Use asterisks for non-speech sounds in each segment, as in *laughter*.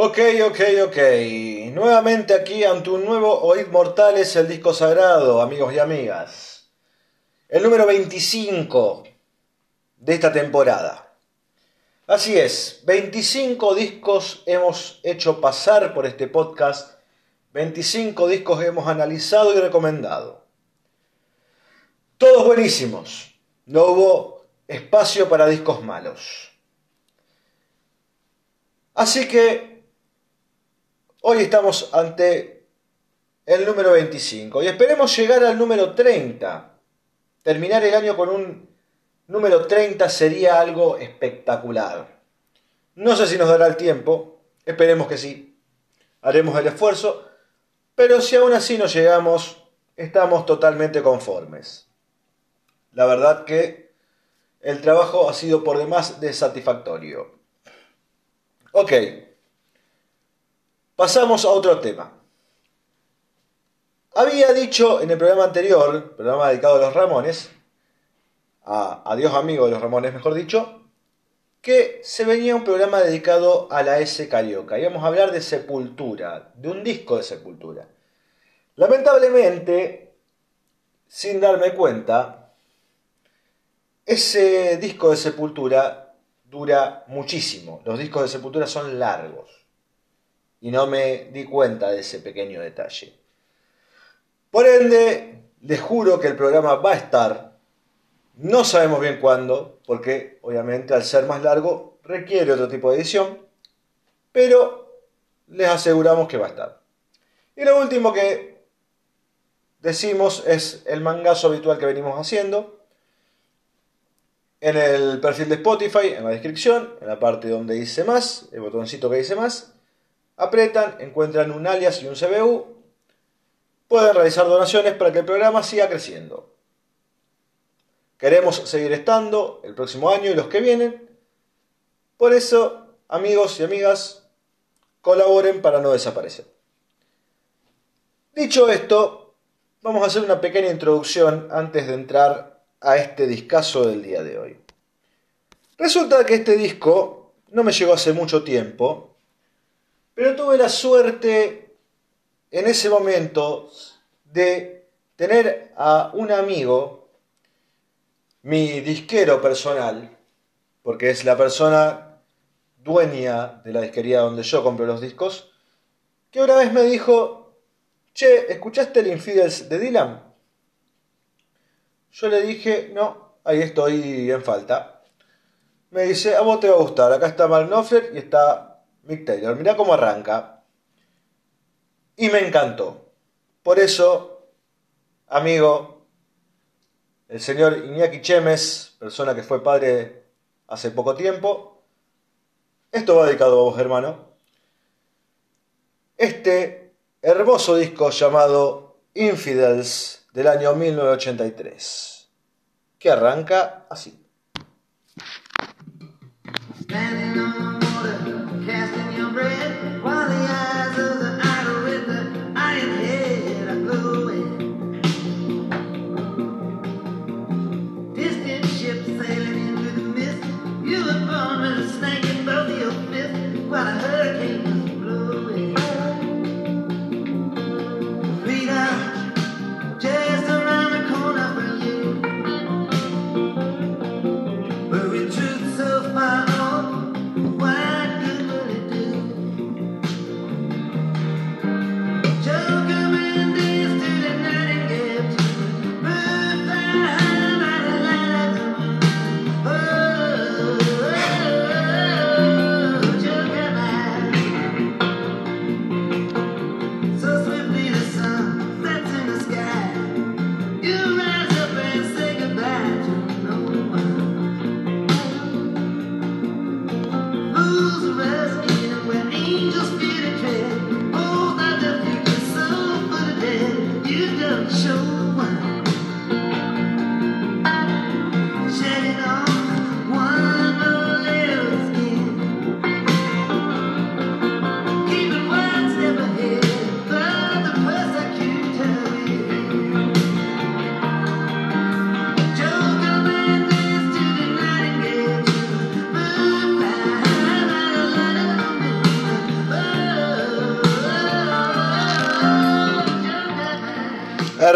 Ok, ok, ok. Nuevamente aquí ante un nuevo Oíd Mortales, el disco sagrado, amigos y amigas. El número 25 de esta temporada. Así es, 25 discos hemos hecho pasar por este podcast, 25 discos hemos analizado y recomendado. Todos buenísimos, no hubo espacio para discos malos. Así que Hoy estamos ante el número 25 y esperemos llegar al número 30. Terminar el año con un número 30 sería algo espectacular. No sé si nos dará el tiempo, esperemos que sí. Haremos el esfuerzo, pero si aún así no llegamos, estamos totalmente conformes. La verdad que el trabajo ha sido por demás desatisfactorio. Ok. Pasamos a otro tema. Había dicho en el programa anterior, programa dedicado a los Ramones, a, Adiós Dios amigo de los Ramones, mejor dicho, que se venía un programa dedicado a la S Carioca. Íbamos a hablar de Sepultura, de un disco de Sepultura. Lamentablemente, sin darme cuenta, ese disco de Sepultura dura muchísimo. Los discos de Sepultura son largos y no me di cuenta de ese pequeño detalle. Por ende, les juro que el programa va a estar, no sabemos bien cuándo, porque obviamente al ser más largo requiere otro tipo de edición, pero les aseguramos que va a estar. Y lo último que decimos es el mangazo habitual que venimos haciendo. En el perfil de Spotify, en la descripción, en la parte donde dice más, el botoncito que dice más, Apretan, encuentran un alias y un CBU. Pueden realizar donaciones para que el programa siga creciendo. Queremos seguir estando el próximo año y los que vienen. Por eso, amigos y amigas, colaboren para no desaparecer. Dicho esto, vamos a hacer una pequeña introducción antes de entrar a este discazo del día de hoy. Resulta que este disco no me llegó hace mucho tiempo, pero tuve la suerte en ese momento de tener a un amigo, mi disquero personal, porque es la persona dueña de la disquería donde yo compro los discos, que una vez me dijo, che, ¿escuchaste el Infidels de Dylan? Yo le dije, no, ahí estoy en falta. Me dice, a vos te va a gustar, acá está Mark Knopfler y está Mick Taylor. Mirá cómo arranca. Y me encantó. Por eso, amigo, el señor Iñaki Chemes, persona que fue padre hace poco tiempo, esto va dedicado a vos, hermano. Este hermoso disco llamado Infidels del año 1983, que arranca así.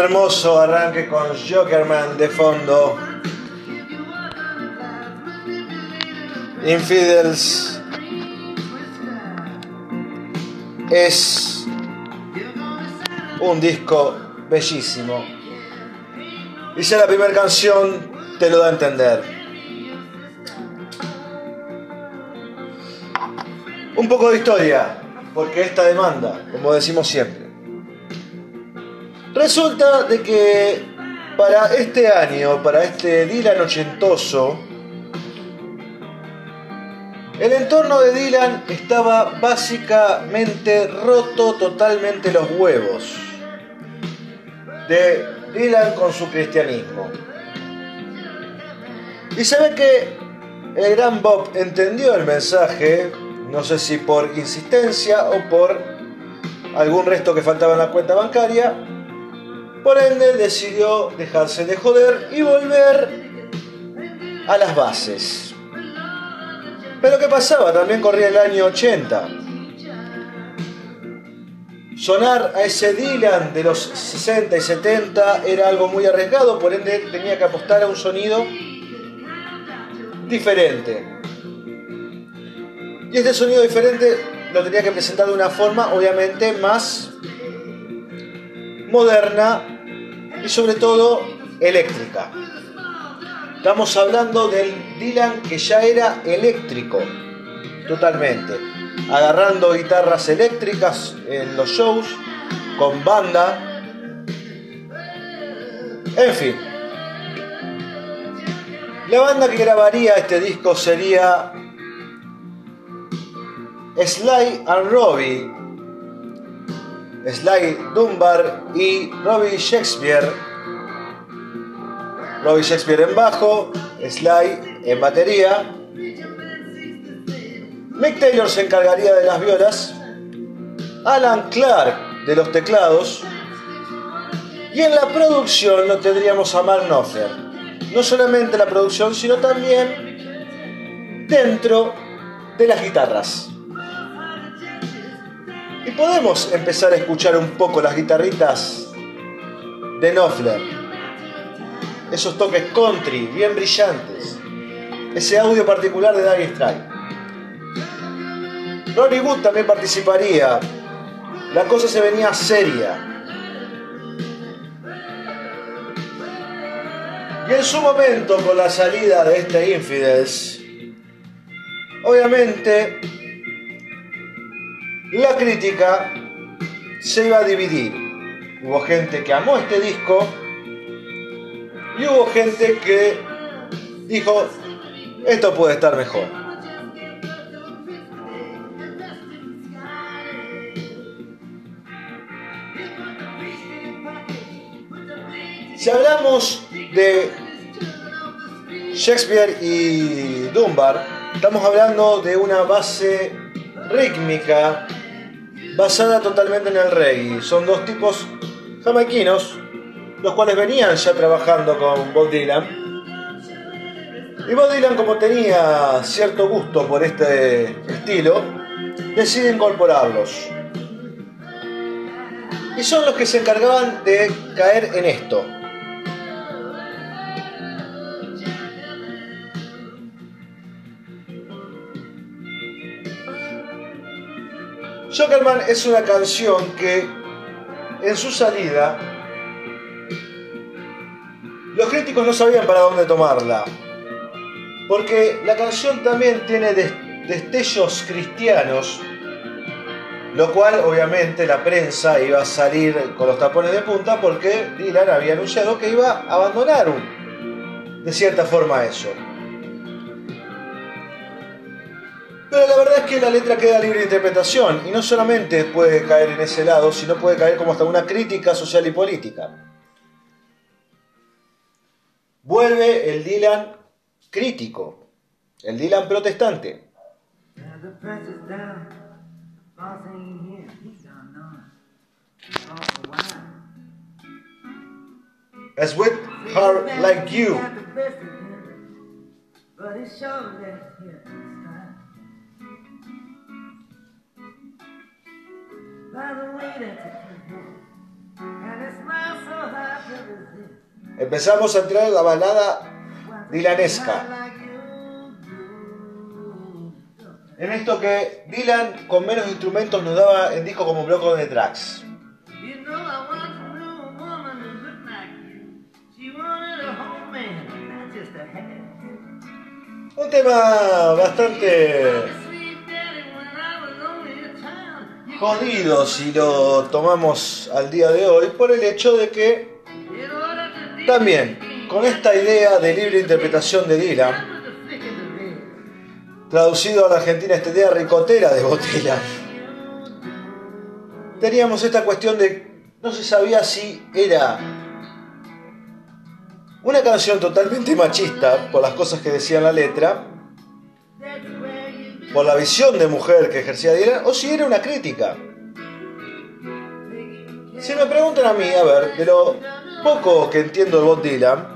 Hermoso arranque con Jokerman de fondo. Infidels es un disco bellísimo. Y ya la primera canción te lo da a entender. Un poco de historia, porque esta demanda, como decimos siempre. Resulta de que para este año, para este Dylan ochentoso, el entorno de Dylan estaba básicamente roto totalmente los huevos de Dylan con su cristianismo. Y se ve que el gran Bob entendió el mensaje, no sé si por insistencia o por algún resto que faltaba en la cuenta bancaria, por ende decidió dejarse de joder y volver a las bases. Pero ¿qué pasaba? También corría el año 80. Sonar a ese Dylan de los 60 y 70 era algo muy arriesgado, por ende tenía que apostar a un sonido diferente. Y este sonido diferente lo tenía que presentar de una forma obviamente más moderna y sobre todo eléctrica. Estamos hablando del Dylan que ya era eléctrico, totalmente. Agarrando guitarras eléctricas en los shows, con banda. En fin. La banda que grabaría este disco sería Sly and Robbie. Sly Dunbar y Robbie Shakespeare Robbie Shakespeare en bajo, Sly en batería. Mick Taylor se encargaría de las violas, Alan Clark de los teclados y en la producción lo tendríamos a Mark Knopfler. No solamente la producción, sino también dentro de las guitarras. Y podemos empezar a escuchar un poco las guitarritas de Knopfler esos toques country bien brillantes, ese audio particular de Daggy Strike. Ronnie Wood también participaría, la cosa se venía seria. Y en su momento, con la salida de este Infidels, obviamente la crítica se iba a dividir. Hubo gente que amó este disco y hubo gente que dijo, esto puede estar mejor. Si hablamos de Shakespeare y Dunbar, estamos hablando de una base rítmica basada totalmente en el reggae. Son dos tipos jamaiquinos los cuales venían ya trabajando con Bob Dylan. Y Bob Dylan, como tenía cierto gusto por este estilo, decide incorporarlos. Y son los que se encargaban de caer en esto. Jokerman es una canción que en su salida los críticos no sabían para dónde tomarla, porque la canción también tiene destellos cristianos, lo cual obviamente la prensa iba a salir con los tapones de punta porque Dylan había anunciado que iba a abandonar de cierta forma eso. Pero la verdad es que la letra queda libre de interpretación y no solamente puede caer en ese lado, sino puede caer como hasta una crítica social y política. Vuelve el Dylan crítico, el Dylan protestante. As with her like you. Empezamos a entrar en la balada dilanesca. En esto que Dylan con menos instrumentos nos daba en disco como bloco de tracks. Un tema bastante jodido si lo tomamos al día de hoy por el hecho de que también con esta idea de libre interpretación de Dylan, traducido a la Argentina esta idea ricotera de Botella, teníamos esta cuestión de no se sabía si era una canción totalmente machista por las cosas que decía en la letra, por la visión de mujer que ejercía Dylan, o si era una crítica. Si me preguntan a mí, a ver, de lo poco que entiendo de Bob Dylan,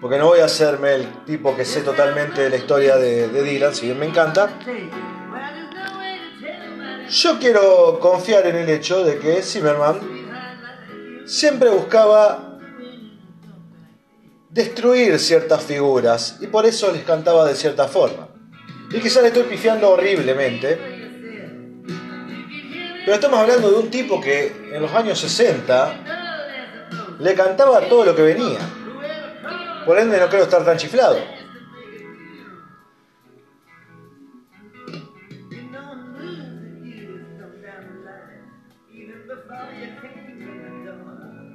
porque no voy a hacerme el tipo que sé totalmente de la historia de, de Dylan, si bien me encanta, yo quiero confiar en el hecho de que Zimmerman siempre buscaba destruir ciertas figuras y por eso les cantaba de cierta forma. Y quizás le estoy pifiando horriblemente, pero estamos hablando de un tipo que en los años 60 le cantaba todo lo que venía. Por ende no creo estar tan chiflado.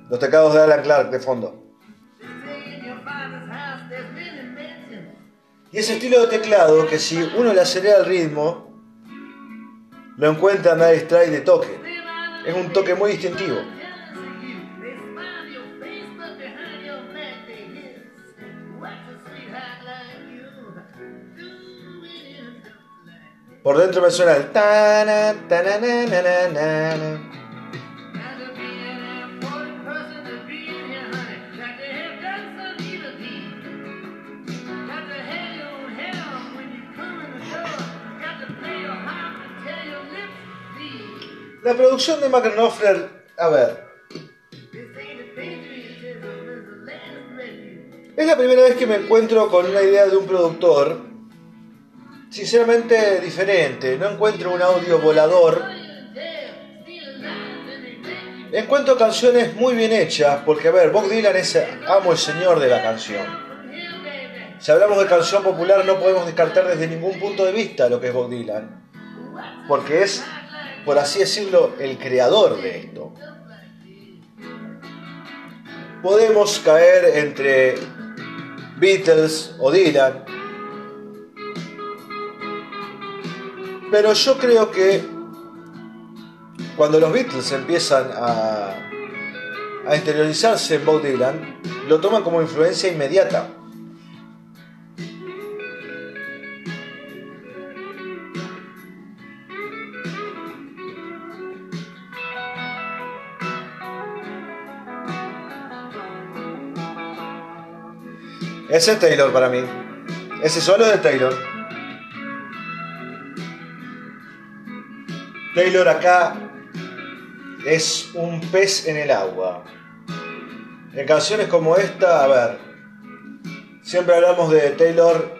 Los tecados de Alan Clark de fondo. Ese estilo de teclado que si uno le acelera el ritmo, lo encuentra en Dire Strike de toque. Es un toque muy distintivo. Por dentro me suena el La producción de McNoffler, a ver. Es la primera vez que me encuentro con una idea de un productor, sinceramente diferente. No encuentro un audio volador. Encuentro canciones muy bien hechas, porque a ver, Bob Dylan es amo el señor de la canción. Si hablamos de canción popular no podemos descartar desde ningún punto de vista lo que es Bob Dylan, porque es por así decirlo, el creador de esto. Podemos caer entre Beatles o Dylan, pero yo creo que cuando los Beatles empiezan a, a interiorizarse en Bob Dylan, lo toman como influencia inmediata. Ese es Taylor para mí. Ese solo es de Taylor. Taylor acá es un pez en el agua. En canciones como esta, a ver, siempre hablamos de Taylor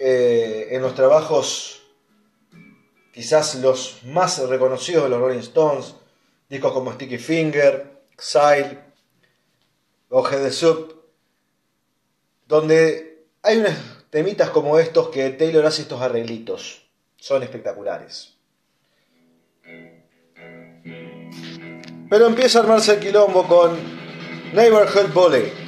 eh, en los trabajos quizás los más reconocidos de los Rolling Stones, discos como Sticky Finger, Exile, Oje de Soup, donde hay unas temitas como estos que Taylor hace estos arreglitos. Son espectaculares. Pero empieza a armarse el quilombo con Neighborhood Bully.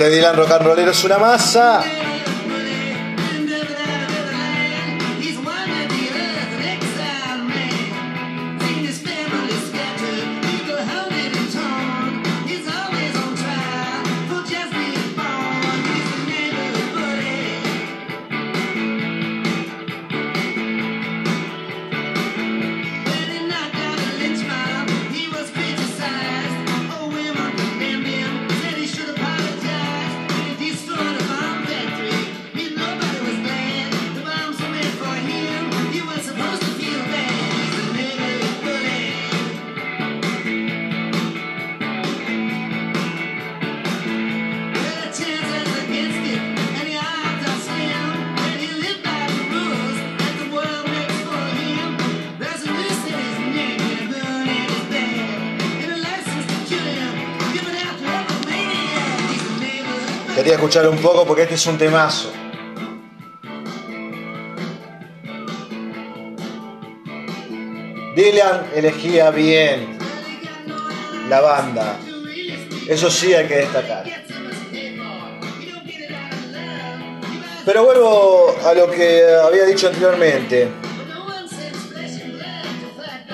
Este Dylan rock and es una masa. Quería escuchar un poco porque este es un temazo. Dylan elegía bien la banda. Eso sí hay que destacar. Pero vuelvo a lo que había dicho anteriormente.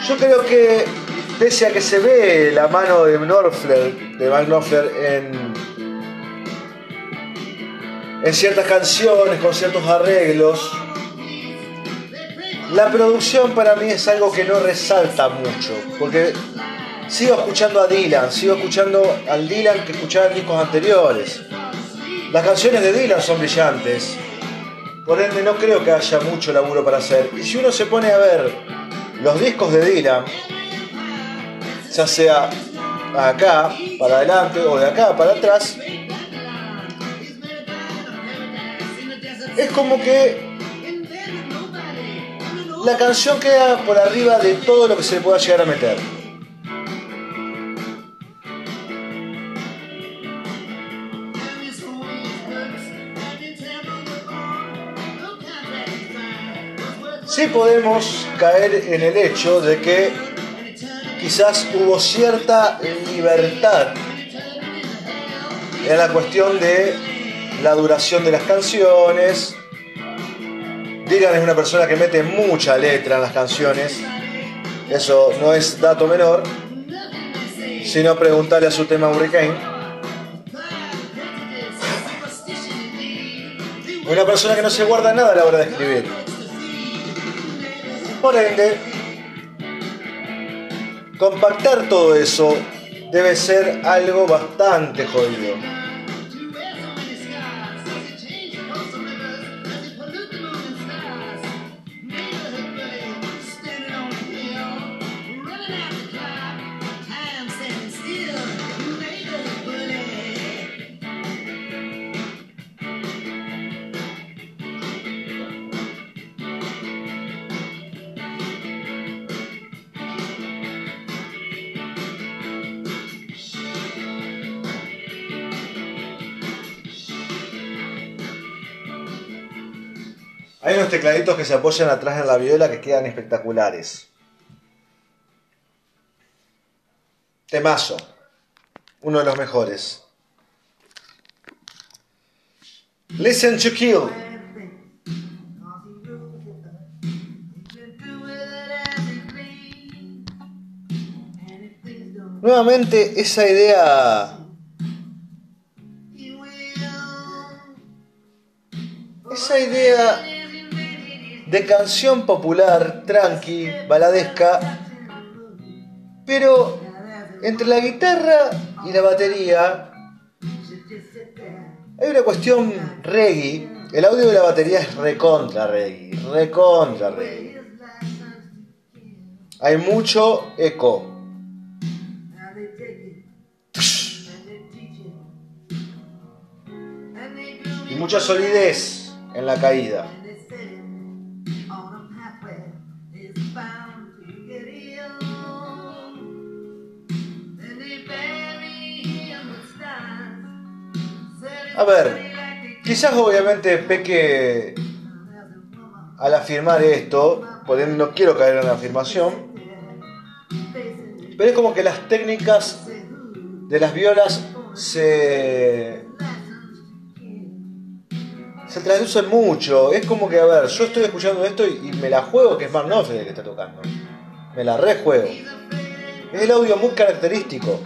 Yo creo que pese a que se ve la mano de Knopfler, de Van Knopfler en en ciertas canciones, con ciertos arreglos. La producción para mí es algo que no resalta mucho, porque sigo escuchando a Dylan, sigo escuchando al Dylan que escuchaba en discos anteriores. Las canciones de Dylan son brillantes, por ende no creo que haya mucho laburo para hacer. Y si uno se pone a ver los discos de Dylan, ya sea acá para adelante o de acá para atrás, es como que la canción queda por arriba de todo lo que se le pueda llegar a meter. Sí podemos caer en el hecho de que quizás hubo cierta libertad en la cuestión de la duración de las canciones. Dylan es una persona que mete mucha letra en las canciones. Eso no es dato menor. Sino preguntarle a su tema Hurricane. Una persona que no se guarda nada a la hora de escribir. Por ende, compactar todo eso debe ser algo bastante jodido. Tecladitos que se apoyan atrás en la viola que quedan espectaculares. Temazo. Uno de los mejores. Listen to Kill. Nuevamente esa idea esa idea de canción popular, tranqui, baladesca, pero entre la guitarra y la batería hay una cuestión reggae. El audio de la batería es recontra reggae, recontra reggae. Hay mucho eco. Y mucha solidez en la caída. A ver, quizás obviamente peque al afirmar esto, no quiero caer en la afirmación, pero es como que las técnicas de las violas se, se traducen mucho. Es como que, a ver, yo estoy escuchando esto y, y me la juego que es Mark Knopfler el que está tocando. Me la rejuego. Es el audio muy característico.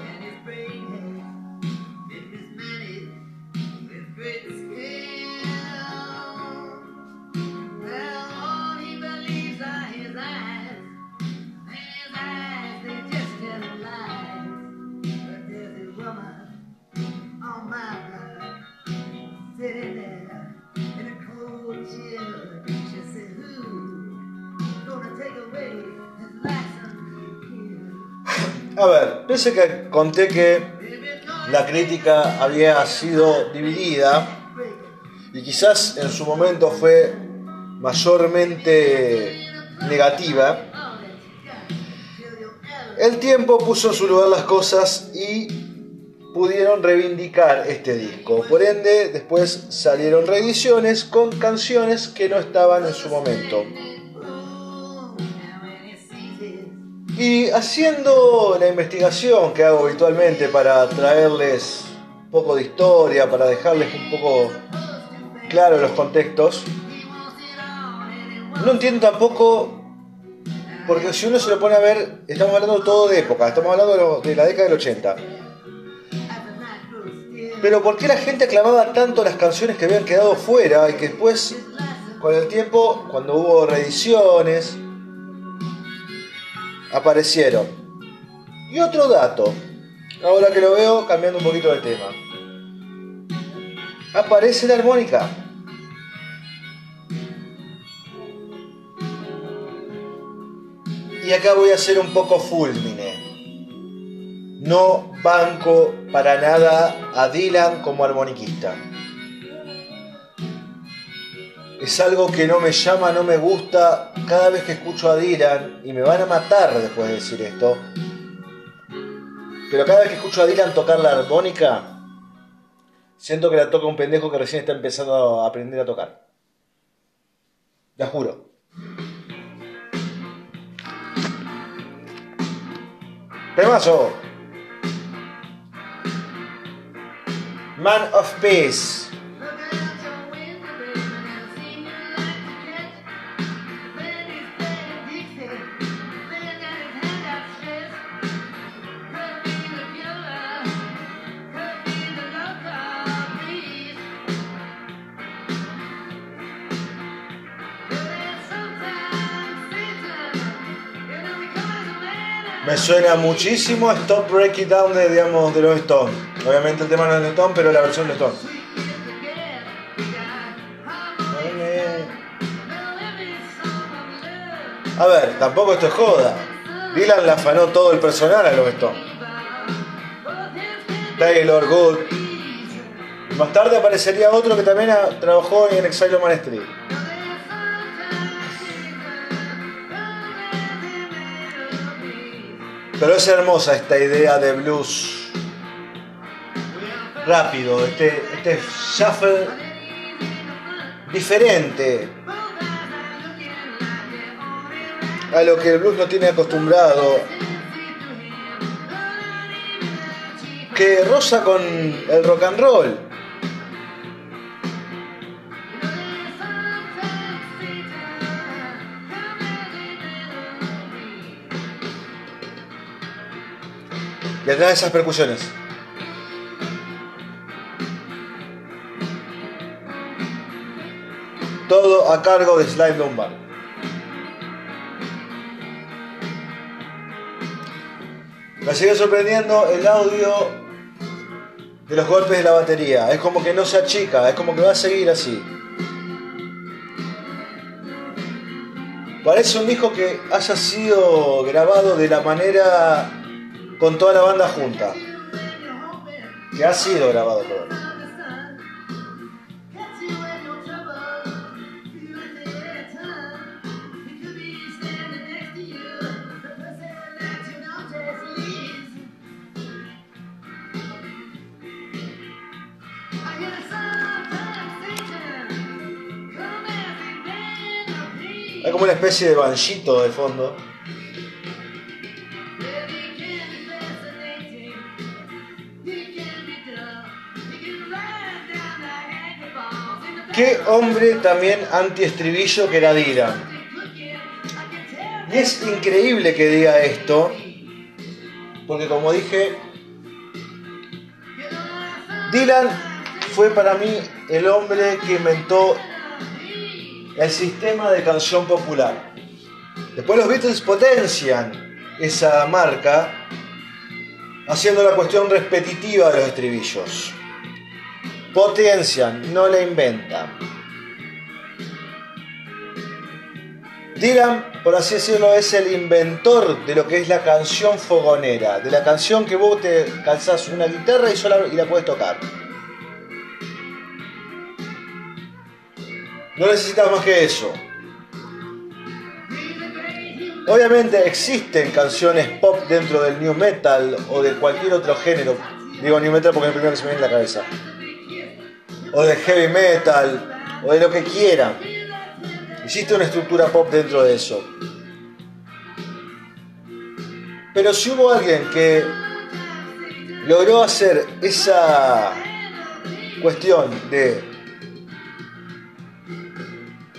A ver, pese que conté que la crítica había sido dividida y quizás en su momento fue mayormente negativa, el tiempo puso en su lugar las cosas y pudieron reivindicar este disco. Por ende, después salieron reediciones con canciones que no estaban en su momento. Y haciendo la investigación que hago habitualmente para traerles un poco de historia, para dejarles un poco claro los contextos, no entiendo tampoco, porque si uno se lo pone a ver, estamos hablando todo de época, estamos hablando de, la década del 80. Pero ¿por qué la gente aclamaba tanto las canciones que habían quedado fuera y que después, con el tiempo, cuando hubo reediciones, aparecieron. Y otro dato, ahora que lo veo cambiando un poquito de tema. Aparece la armónica. Y acá voy a ser un poco fulmine. No banco para nada a Dylan como armoniquista. Es algo que no me llama, no me gusta. Cada vez que escucho a Dylan, y me van a matar después de decir esto, pero cada vez que escucho a Dylan tocar la armónica, siento que la toca un pendejo que recién está empezando a aprender a tocar. La juro. Temazo. Man of Peace. Me suena muchísimo Stop Break It Down de, digamos, de los Stones. Obviamente el tema no es de Stone, pero la versión de Stone. A ver, tampoco esto es joda. Dylan la afanó todo el personal a los Stones. Taylor, Good. Más tarde aparecería otro que también trabajó en Exile on Street. Pero es hermosa esta idea de blues rápido, este, este shuffle diferente a lo que el blues no tiene acostumbrado. Que rosa con el rock and roll. Y atrás esas percusiones. Todo a cargo de Slime Dunbar. Me sigue sorprendiendo el audio de los golpes de la batería. Es como que no se achica, es como que va a seguir así. Parece un disco que haya sido grabado de la manera con toda la banda junta. Que ha sido grabado todo. Hay como una especie de banchito de fondo. Qué hombre también antiestribillo que era Dylan. Y es increíble que diga esto, porque como dije, Dylan fue para mí el hombre que inventó el sistema de canción popular. Después los Beatles potencian esa marca haciendo la cuestión repetitiva de los estribillos. Potencian, no la inventan. Dylan, por así decirlo, es el inventor de lo que es la canción fogonera, de la canción que vos te calzás una guitarra y, sola, y la puedes tocar. No necesitas más que eso. Obviamente existen canciones pop dentro del new metal o de cualquier otro género. Digo new metal porque es el primero que se me viene en la cabeza. O de heavy metal, o de lo que quieran. Existe una estructura pop dentro de eso. Pero si hubo alguien que logró hacer esa cuestión de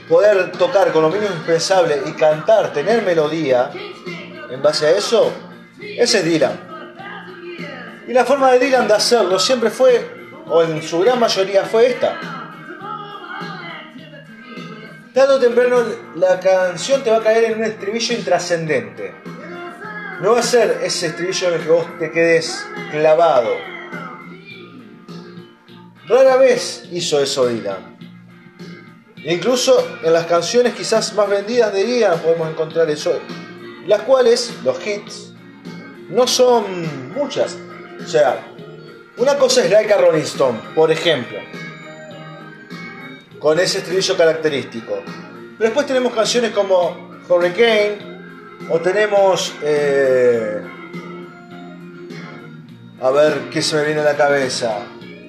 poder tocar con lo mínimo indispensable y cantar, tener melodía en base a eso, ese es Dylan. Y la forma de Dylan de hacerlo siempre fue, o en su gran mayoría fue esta. Tarde o temprano la canción te va a caer en un estribillo intrascendente. No va a ser ese estribillo en el que vos te quedes clavado. Rara vez hizo eso Dylan. Incluso en las canciones quizás más vendidas de día podemos encontrar eso. Las cuales, los hits, no son muchas. O sea, una cosa es Like a Rolling Stone, por ejemplo. Con ese estribillo característico. Pero después tenemos canciones como Hurricane, o tenemos... Eh, a ver qué se me viene a la cabeza.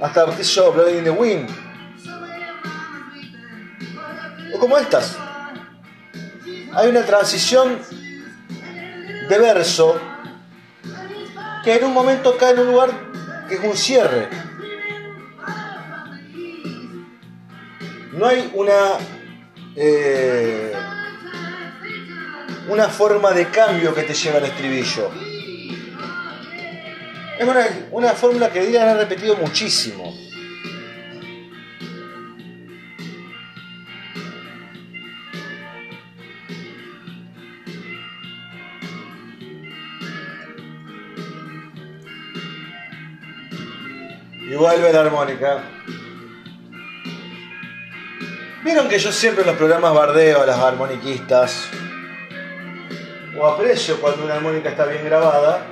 Hasta Show, Blood in the Wind o como estas. Hay una transición de verso que en un momento cae en un lugar que es un cierre. No hay una eh, una forma de cambio que te lleva al estribillo. Es una, una fórmula que Dylan ha repetido muchísimo. Vuelve la armónica. Vieron que yo siempre en los programas bardeo a las armoniquistas. O aprecio cuando una armónica está bien grabada.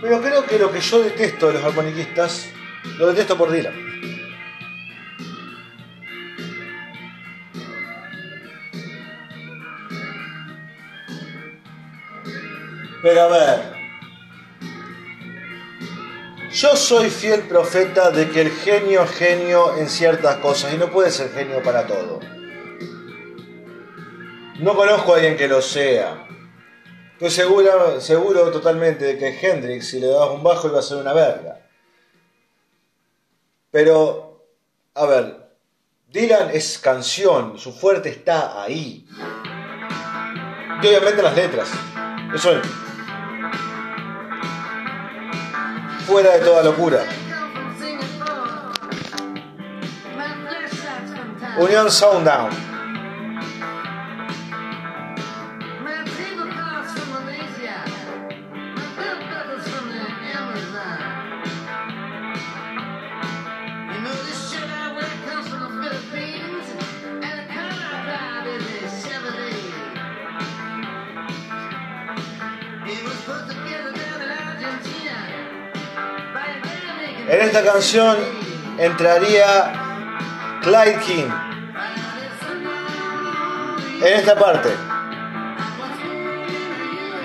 Pero creo que lo que yo detesto de los armoniquistas, lo detesto por Dylan. Pero a ver, yo soy fiel profeta de que el genio es genio en ciertas cosas y no puede ser genio para todo. No conozco a alguien que lo sea. Estoy seguro, seguro totalmente de que Hendrix, si le dabas un bajo, iba a ser una verga. Pero, a ver, Dylan es canción, su fuerte está ahí. Y obviamente las letras. Eso es fuera de toda locura. Unión Sounddown. Canción entraría Clyde King. En esta parte.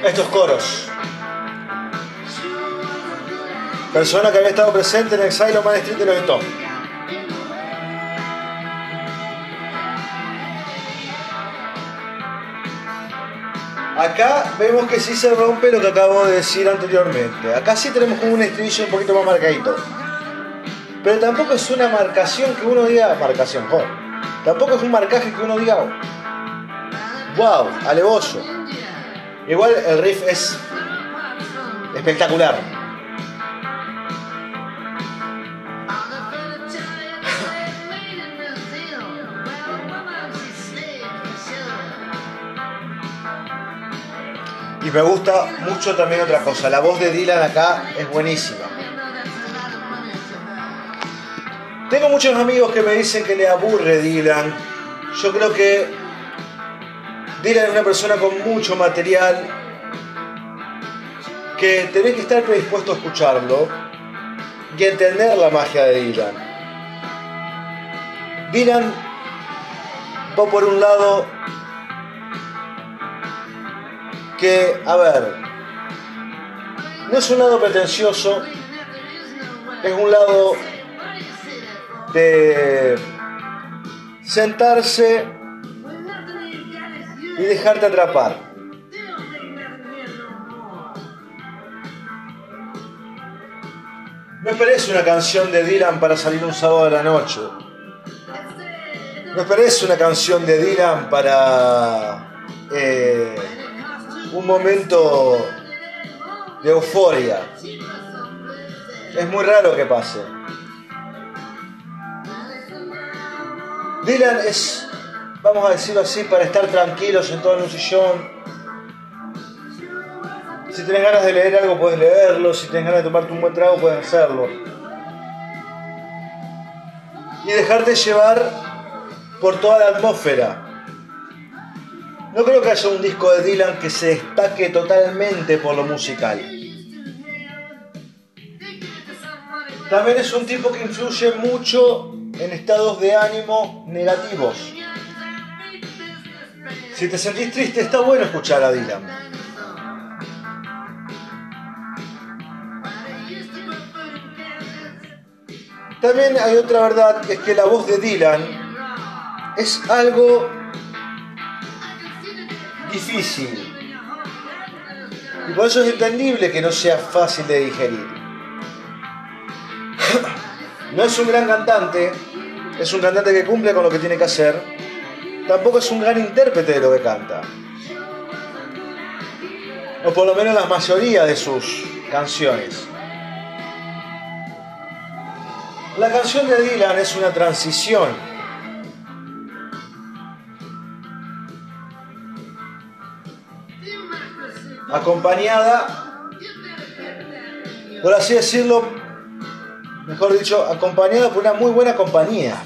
Estos coros. Persona que había estado presente en Exile Man Street de los Stones. Acá vemos que sí se rompe lo que acabo de decir anteriormente. Acá sí tenemos un estribillo un poquito más marcadito. Pero tampoco es una marcación que uno diga, marcación, joder. Tampoco es un marcaje que uno diga, wow, alevoso. Igual el riff es espectacular. Y me gusta mucho también otra cosa, la voz de Dylan acá es buenísima. Tengo muchos amigos que me dicen que le aburre Dylan. Yo creo que Dylan es una persona con mucho material que tenés que estar predispuesto a escucharlo y entender la magia de Dylan. Dylan va por un lado que, a ver, no es un lado pretencioso, es un lado de sentarse y dejarte atrapar. No esperes una canción de Dylan para salir un sábado de la noche. No esperes una canción de Dylan para eh, un momento de euforia. Es muy raro que pase. Dylan es, vamos a decirlo así, para estar tranquilos sentados en un sillón. Si tenés ganas de leer algo, puedes leerlo. Si tenés ganas de tomarte un buen trago, puedes hacerlo. Y dejarte llevar por toda la atmósfera. No creo que haya un disco de Dylan que se destaque totalmente por lo musical. También es un tipo que influye mucho en estados de ánimo negativos. Si te sentís triste, está bueno escuchar a Dylan. También hay otra verdad, es que la voz de Dylan es algo difícil. Y por eso es entendible que no sea fácil de digerir. *laughs* No es un gran cantante, es un cantante que cumple con lo que tiene que hacer. Tampoco es un gran intérprete de lo que canta. O por lo menos la mayoría de sus canciones. La canción de Dylan es una transición. Acompañada, por así decirlo, mejor dicho, acompañada por una muy buena compañía.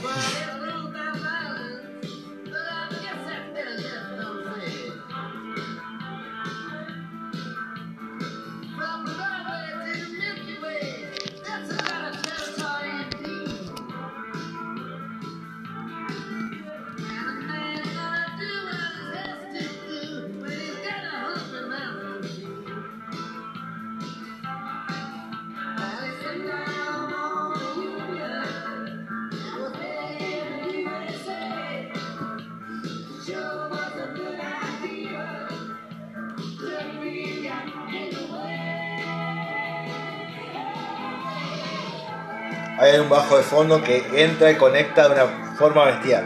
Fondo que entra y conecta de una forma bestial.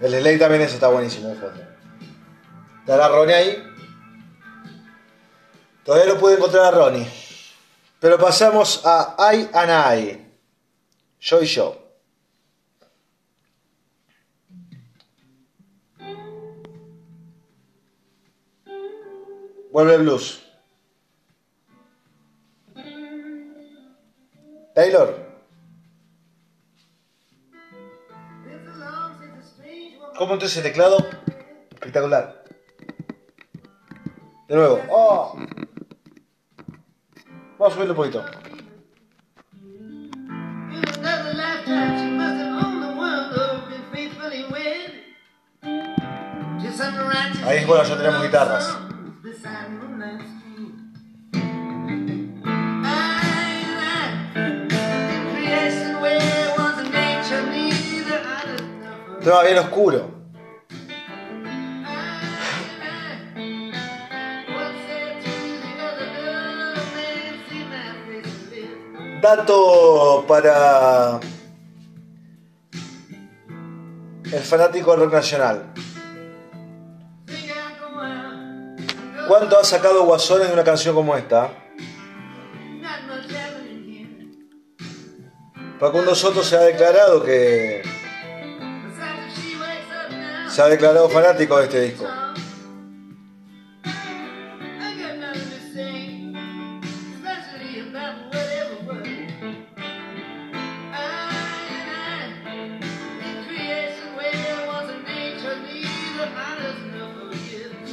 El delay también ese está buenísimo de fondo. Está Ronnie ahí. Todavía no pude encontrar a Ronnie. Pero pasamos a I and I. Yo y yo. Vuelve el blues. Taylor. ¿Cómo entonces ese teclado? Espectacular. De nuevo. Oh. Vamos a subirlo un poquito. Ahí, bueno, ya tenemos guitarras. Todo bien oscuro. Dato para el fanático del rock nacional. ¿Cuánto ha sacado Guasones de una canción como esta? Facundo Soto se ha declarado que se ha declarado fanático de este disco.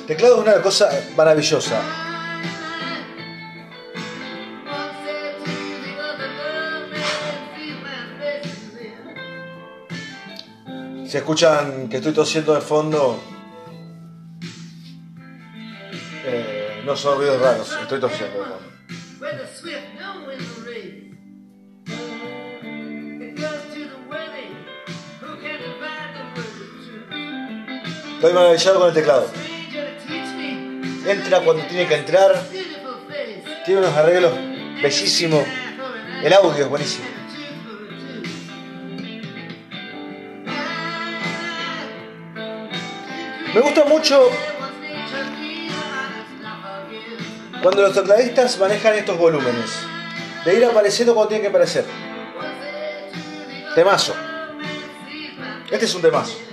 Teclado es una cosa maravillosa. Si escuchan que estoy tosiendo de fondo, eh, no son ruidos raros, estoy tosiendo de fondo. Estoy maravillado con el teclado. Entra cuando tiene que entrar. Tiene unos arreglos bellísimos. El audio es buenísimo. Cuando los tecladistas manejan estos volúmenes. De ir apareciendo cuando tiene que aparecer. Temazo. Este es un temazo.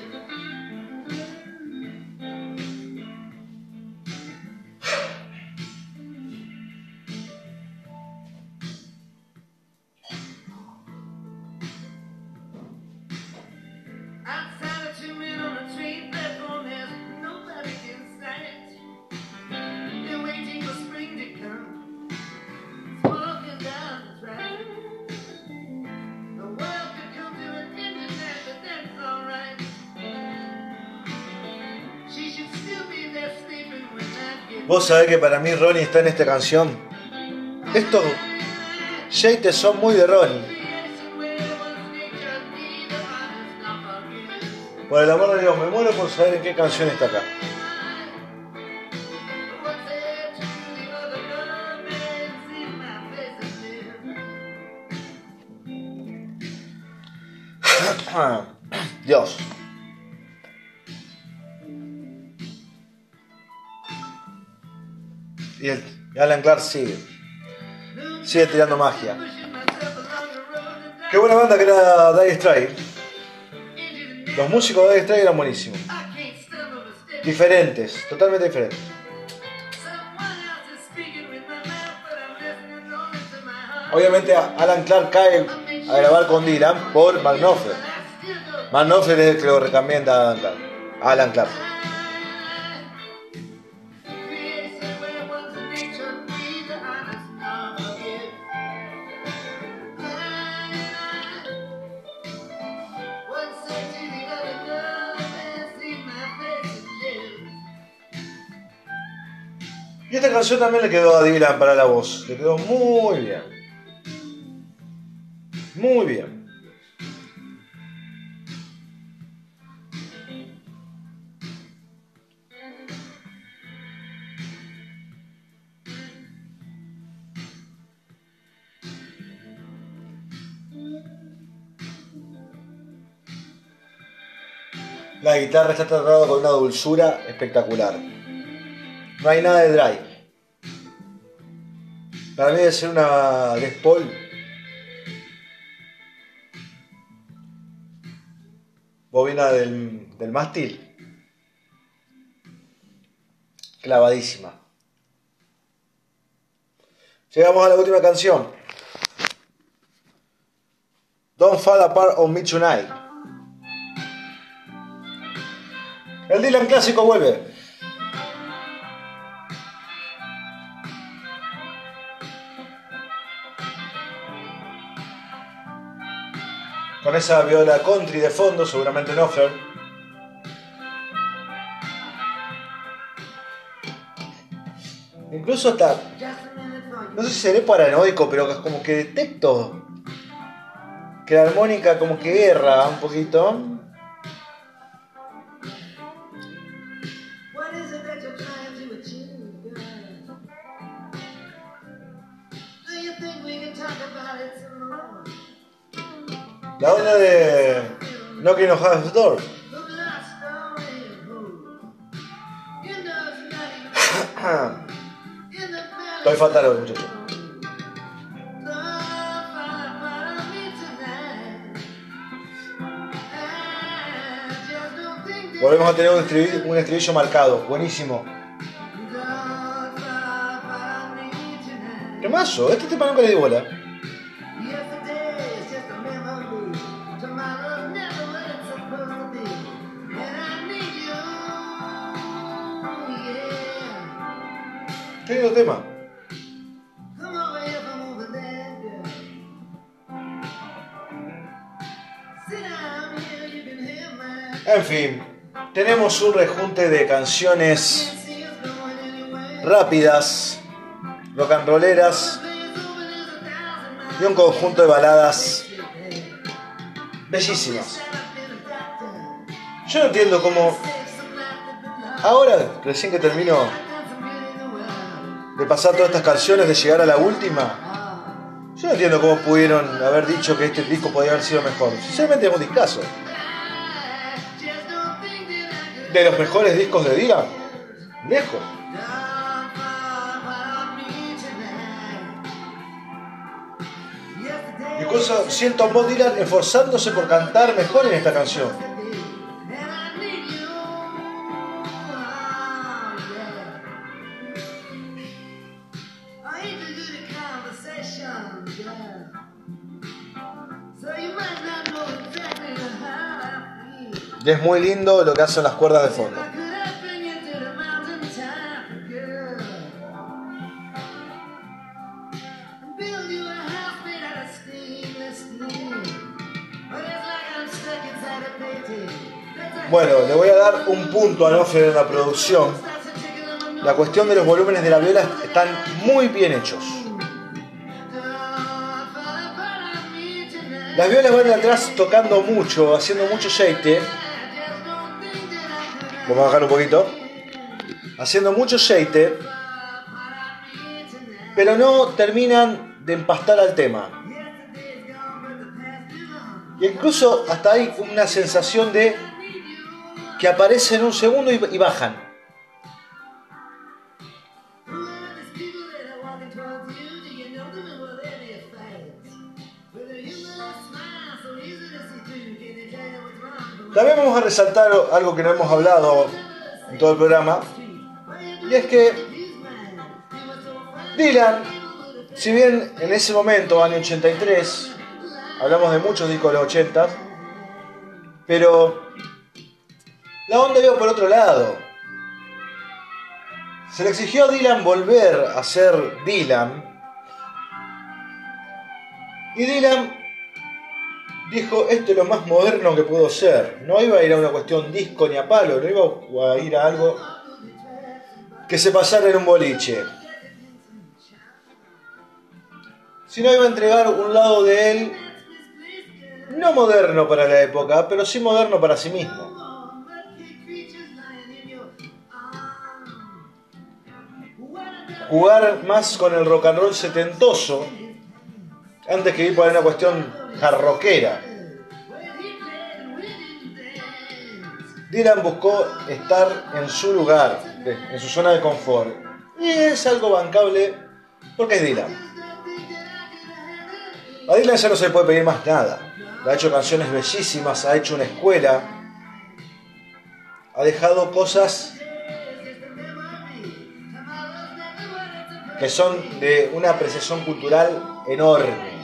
Vos sabés que para mí Ronnie está en esta canción. Estos Yates son muy de Ronnie. Por el amor de Dios, me muero por saber en qué canción está acá. Clark sigue. Sigue tirando magia. Qué buena banda que era Dire Straits. Los músicos de Dire Straits eran buenísimos. Diferentes, totalmente diferentes. Obviamente Alan Clark cae a grabar con Dylan por Magnoffer. Magnoffer es el que lo recomienda a Alan Clark. Alan Clark. Canción también le quedó a Dylan para la voz. Le quedó muy bien. Muy bien. La guitarra está tratada con una dulzura espectacular. No hay nada de drive. Para mí debe ser una Les Paul. Bobina del, del mástil. Clavadísima. Llegamos a la última canción. Don't Fall Apart on Me Tonight. El Dylan clásico vuelve. Esa viola country de fondo, seguramente en offer. Incluso hasta. No sé si seré paranoico, pero como que detecto que la armónica como que erra un poquito. Knocking on Half Door. Estoy *coughs* fatal hoy, muchachos. Volvemos a tener un estribillo, un estribillo marcado. Buenísimo. ¿Qué mazo? Este tema nunca le di bola. Fin, tenemos un rejunte de canciones rápidas, rock and rolleras y un conjunto de baladas bellísimas. Yo no entiendo cómo ahora, recién que termino de pasar todas estas canciones, de llegar a la última, yo no entiendo cómo pudieron haber dicho que este disco podía haber sido mejor. Sinceramente es un discazo. De los mejores discos de Dylan, lejos. Incluso siento a Bob Dylan esforzándose por cantar mejor en esta canción. Y es muy lindo lo que hacen las cuerdas de fondo. Bueno, le voy a dar un punto a Nofre en la producción. La cuestión de los volúmenes de la viola están muy bien hechos. Las violas van atrás tocando mucho, haciendo mucho shake. Vamos a bajar un poquito. Haciendo mucho shake. Pero no terminan de empastar al tema. Y incluso hasta hay una sensación de que aparecen un segundo y bajan. También vamos a resaltar algo que no hemos hablado en todo el programa, y es que Dylan, si bien en ese momento, año 83, hablamos de muchos discos de los 80, pero la onda iba por otro lado. Se le exigió a Dylan volver a ser Dylan. Y Dylan dijo, esto es lo más moderno que puedo ser. No iba a ir a una cuestión disco ni a palo, no iba a ir a algo que se pasara en un boliche. Sino iba a entregar un lado de él, no moderno para la época, pero sí moderno para sí mismo. Jugar más con el rock and roll setentoso antes que ir por una cuestión jarroquera. Dylan buscó estar en su lugar, en su zona de confort. Y es algo bancable porque es Dylan. A Dylan ya no se le puede pedir más nada. Ha hecho canciones bellísimas, ha hecho una escuela, ha dejado cosas que son de una apreciación cultural enorme.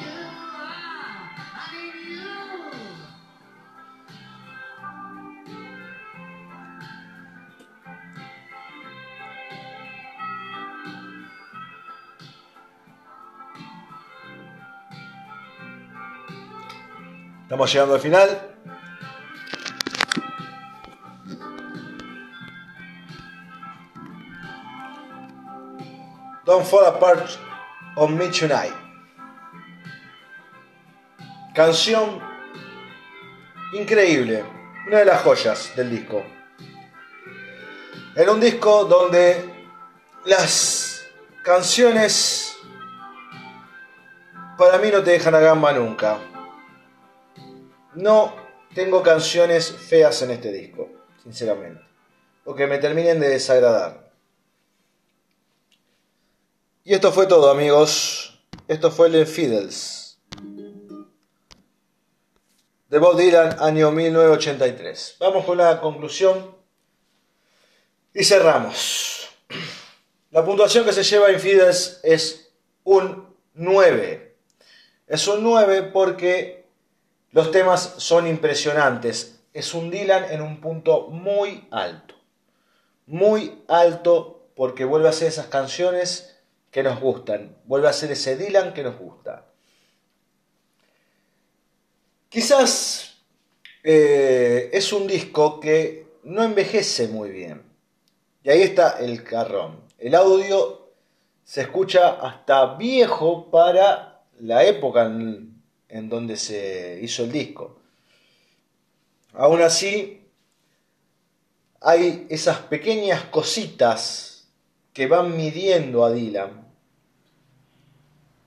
Estamos llegando al final. Don't Fall Apart on Me Tonight. Canción increíble, una de las joyas del disco. En un disco donde las canciones para mí no te dejan a gamba nunca. No tengo canciones feas en este disco, sinceramente. O que me terminen de desagradar. Y esto fue todo, amigos. Esto fue el Fiddles. De Bob Dylan, año 1983. Vamos con la conclusión. Y cerramos. La puntuación que se lleva en Fiddles es un 9. Es un 9 porque los temas son impresionantes. Es un Dylan en un punto muy alto. Muy alto porque vuelve a hacer esas canciones que nos gustan. Vuelve a ser ese Dylan que nos gusta. Quizás eh, es un disco que no envejece muy bien. Y ahí está el carrón. El audio se escucha hasta viejo para la época en donde se hizo el disco. Aún así, hay esas pequeñas cositas que van midiendo a Dylan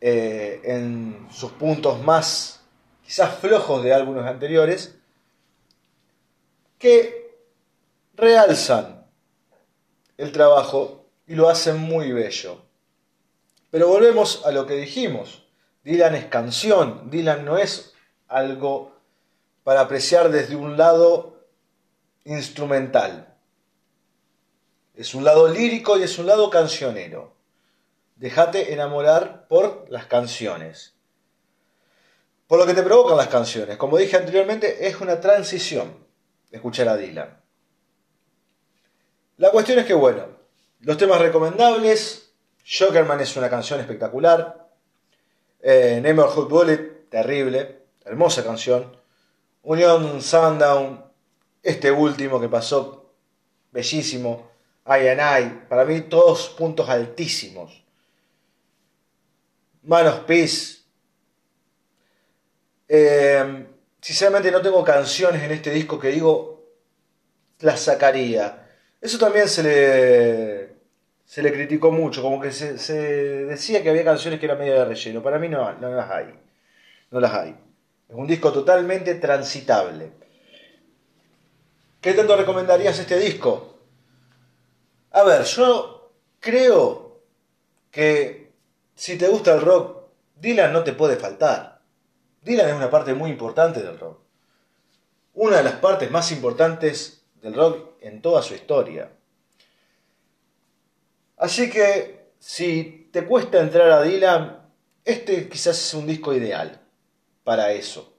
eh, en sus puntos más quizás flojos de álbumes anteriores que realzan el trabajo y lo hacen muy bello. Pero volvemos a lo que dijimos. Dylan es canción, Dylan no es algo para apreciar desde un lado instrumental. Es un lado lírico y es un lado cancionero. Déjate enamorar por las canciones. Por lo que te provocan las canciones. Como dije anteriormente, es una transición escuchar a Dylan. La cuestión es que, bueno, los temas recomendables, Jokerman es una canción espectacular, eh, Neighborhood Bullet, terrible, hermosa canción, Union Sundown, este último que pasó, bellísimo, I and I, para mí todos puntos altísimos. Man of Peace. Eh, sinceramente no tengo canciones en este disco que digo las sacaría. Eso también se le, se le criticó mucho, como que se, decía que había canciones que eran medio de relleno. Para mí no, no las hay. No las hay. Es un disco totalmente transitable. ¿Qué tanto recomendarías este disco? A ver, yo creo que si te gusta el rock, Dylan no te puede faltar. Dylan es una parte muy importante del rock. Una de las partes más importantes del rock en toda su historia. Así que si te cuesta entrar a Dylan, este quizás es un disco ideal para eso.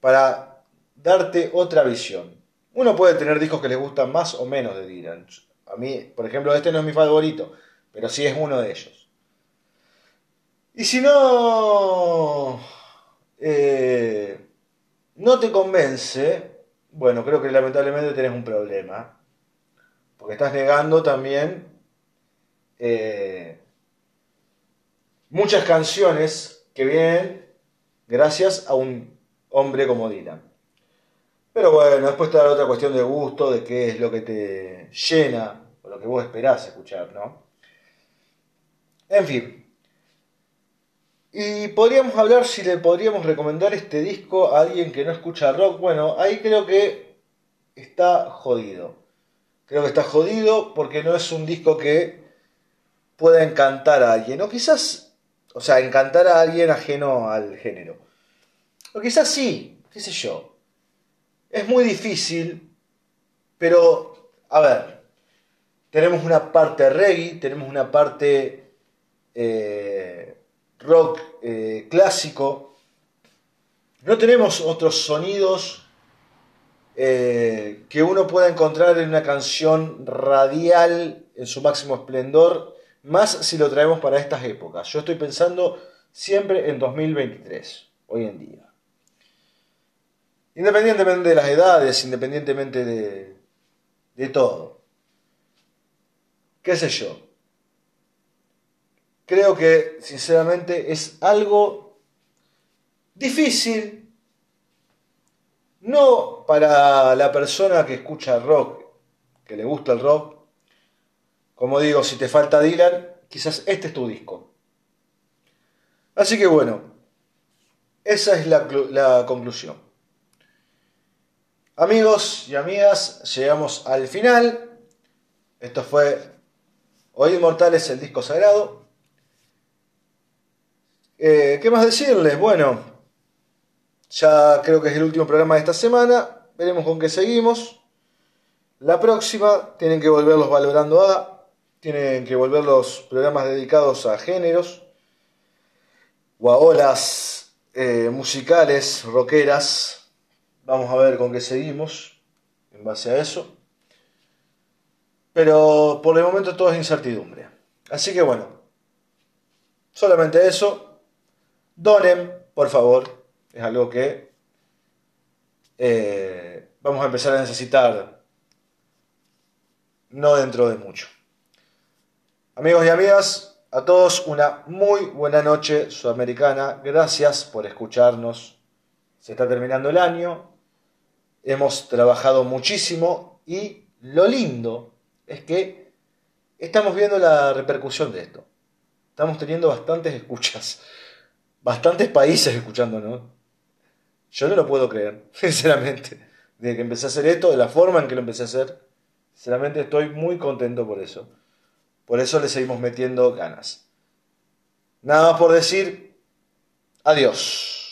Para darte otra visión. Uno puede tener discos que les gustan más o menos de Dylan. A mí, por ejemplo, este no es mi favorito, pero sí es uno de ellos. Y si no, eh, no te convence, bueno, creo que lamentablemente tenés un problema. Porque estás negando también eh, muchas canciones que vienen gracias a un hombre como Dylan. Pero bueno, después te da otra cuestión de gusto, de qué es lo que te llena, o lo que vos esperás escuchar, ¿no? En fin. Y podríamos hablar si le podríamos recomendar este disco a alguien que no escucha rock. Bueno, ahí creo que está jodido. Creo que está jodido porque no es un disco que pueda encantar a alguien. O quizás, o sea, encantar a alguien ajeno al género. O quizás sí, qué sé yo. Es muy difícil, pero, a ver, tenemos una parte reggae, tenemos una parte eh, rock eh, clásico, no tenemos otros sonidos eh, que uno pueda encontrar en una canción radial en su máximo esplendor, más si lo traemos para estas épocas. Yo estoy pensando siempre en 2023, hoy en día. Independientemente de las edades, independientemente de, de todo. ¿Qué sé yo? Creo que, sinceramente, es algo difícil, no para la persona que escucha rock, que le gusta el rock. Como digo, si te falta Dylan, quizás este es tu disco. Así que bueno, esa es la, conclusión. Amigos y amigas, llegamos al final. Esto fue Hoy Inmortales, el disco sagrado. Eh, ¿Qué más decirles? Bueno, ya creo que es el último programa de esta semana. Veremos con qué seguimos. La próxima tienen que volverlos valorando a. Tienen que volver los programas dedicados a géneros o a olas eh, musicales, rockeras. Vamos a ver con qué seguimos en base a eso. Pero por el momento todo es incertidumbre. Así que bueno, solamente eso. Donen, por favor. Es algo que eh, vamos a empezar a necesitar no dentro de mucho. Amigos y amigas, a todos una muy buena noche sudamericana. Gracias por escucharnos. Se está terminando el año. Hemos trabajado muchísimo y lo lindo es que estamos viendo la repercusión de esto. Estamos teniendo bastantes escuchas, bastantes países escuchándonos. Yo no lo puedo creer, *laughs* sinceramente. Desde que empecé a hacer esto, de la forma en que lo empecé a hacer, sinceramente estoy muy contento por eso. Por eso le seguimos metiendo ganas. Nada más por decir, adiós.